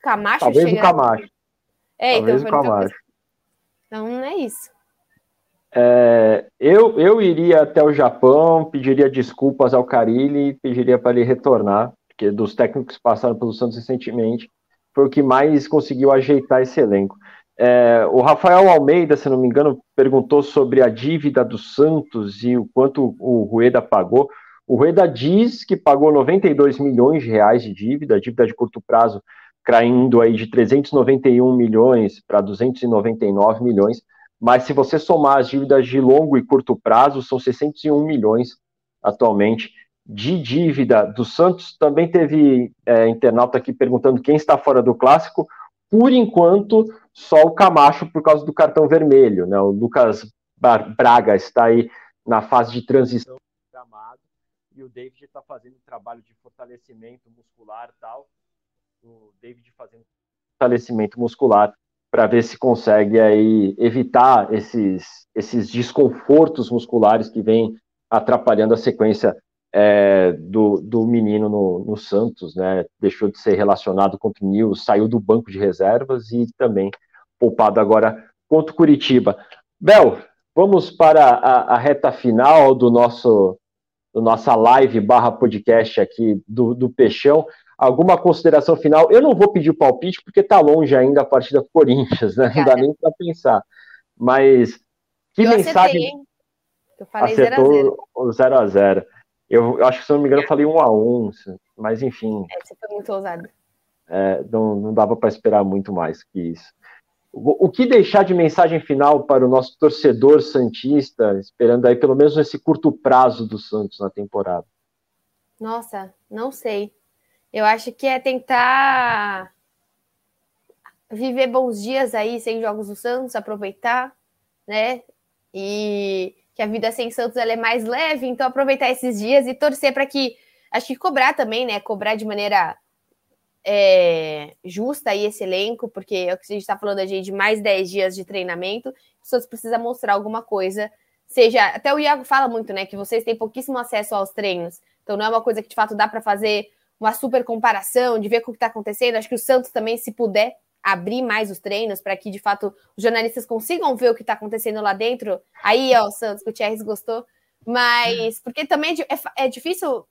Camacho Talvez chega... o Camacho. É, então, Talvez então, o Camacho. Então, não é isso. É, eu, eu iria até o Japão, pediria desculpas ao Carilli e pediria para ele retornar, porque dos técnicos que passaram pelo Santos recentemente, foi o que mais conseguiu ajeitar esse elenco. É, o Rafael Almeida, se não me engano, perguntou sobre a dívida do Santos e o quanto o Rueda pagou. O Rueda diz que pagou 92 milhões de reais de dívida, dívida de curto prazo, caindo aí de 391 milhões para 299 milhões, mas se você somar as dívidas de longo e curto prazo, são 601 milhões atualmente de dívida do Santos. Também teve é, internauta aqui perguntando quem está fora do clássico. Por enquanto, só o Camacho por causa do cartão vermelho. Né? O Lucas Braga está aí na fase de transição e o David está fazendo um trabalho de fortalecimento muscular tal. O David fazendo fortalecimento muscular para ver se consegue aí evitar esses, esses desconfortos musculares que vêm atrapalhando a sequência é, do, do menino no, no, Santos, né? Deixou de ser relacionado contra o Nils, saiu do banco de reservas e também poupado agora contra o Curitiba. Bel, vamos para a, a reta final do nosso do nossa live barra podcast aqui do, do Peixão. Alguma consideração final? Eu não vou pedir o palpite porque está longe ainda a partida do Corinthians, né? Não dá nem para pensar. Mas que eu mensagem. Acertei, eu falei acertou o 0x0. Eu, eu, acho que, se não me engano, eu falei 1x1, mas enfim. É, você foi muito ousado. É, não, não dava para esperar muito mais que isso. O que deixar de mensagem final para o nosso torcedor santista, esperando aí pelo menos esse curto prazo do Santos na temporada? Nossa, não sei. Eu acho que é tentar viver bons dias aí sem jogos do Santos, aproveitar, né? E que a vida sem Santos é mais leve, então aproveitar esses dias e torcer para que acho que cobrar também, né? Cobrar de maneira é, justa aí esse elenco, porque é o que a gente está falando a gente de mais 10 dias de treinamento, o Santos precisa mostrar alguma coisa. Seja, até o Iago fala muito, né? Que vocês têm pouquíssimo acesso aos treinos. Então não é uma coisa que de fato dá para fazer uma super comparação, de ver o que está acontecendo. Acho que o Santos também, se puder, abrir mais os treinos para que de fato os jornalistas consigam ver o que está acontecendo lá dentro. Aí, ó, o Santos, que o Thierry gostou. Mas, porque também é, é, é difícil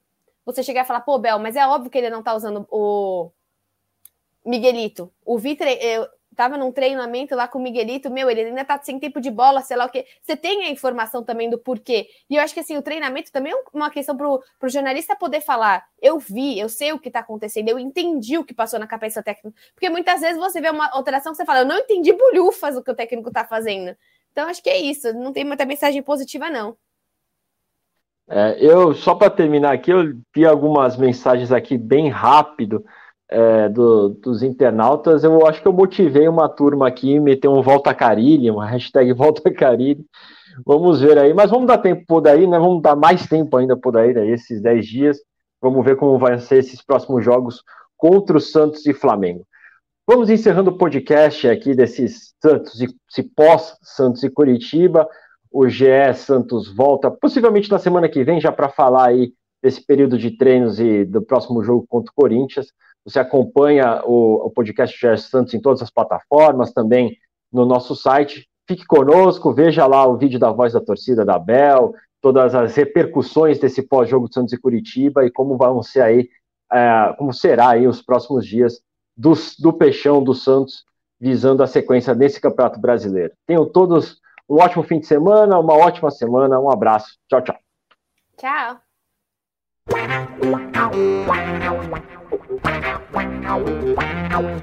você chegar e falar, pô, Bel, mas é óbvio que ele não está usando o, Miguelito. O Vitor, eu tava num treinamento lá com o Miguelito, meu, ele ainda tá sem tempo de bola, sei lá o quê. Você tem a informação também do porquê. E eu acho que assim, o treinamento também é uma questão pro, pro jornalista poder falar. Eu vi, eu sei o que tá acontecendo, eu entendi o que passou na cabeça técnica. Porque muitas vezes você vê uma alteração que você fala, eu não entendi bolhufas o que o técnico tá fazendo. Então acho que é isso. Não tem muita mensagem positiva, não. É, eu, só para terminar aqui, eu vi algumas mensagens aqui bem rápido é, do, dos internautas. Eu acho que eu motivei uma turma aqui, meter um Volta Carilli, uma hashtag Volta Carilli. Vamos ver aí, mas vamos dar tempo por daí, né? Vamos dar mais tempo ainda por daí, né? esses 10 dias. Vamos ver como vão ser esses próximos jogos contra o Santos e Flamengo. Vamos encerrando o podcast aqui desses Santos e pós-Santos e Curitiba o GE Santos volta, possivelmente na semana que vem, já para falar aí desse período de treinos e do próximo jogo contra o Corinthians. Você acompanha o, o podcast GE Santos em todas as plataformas, também no nosso site. Fique conosco, veja lá o vídeo da voz da torcida da Bel, todas as repercussões desse pós-jogo de Santos e Curitiba e como vão ser aí, é, como será aí os próximos dias do, do Peixão do Santos visando a sequência desse Campeonato Brasileiro. Tenham todos um ótimo fim de semana, uma ótima semana. Um abraço. Tchau, tchau. Tchau. Tchau.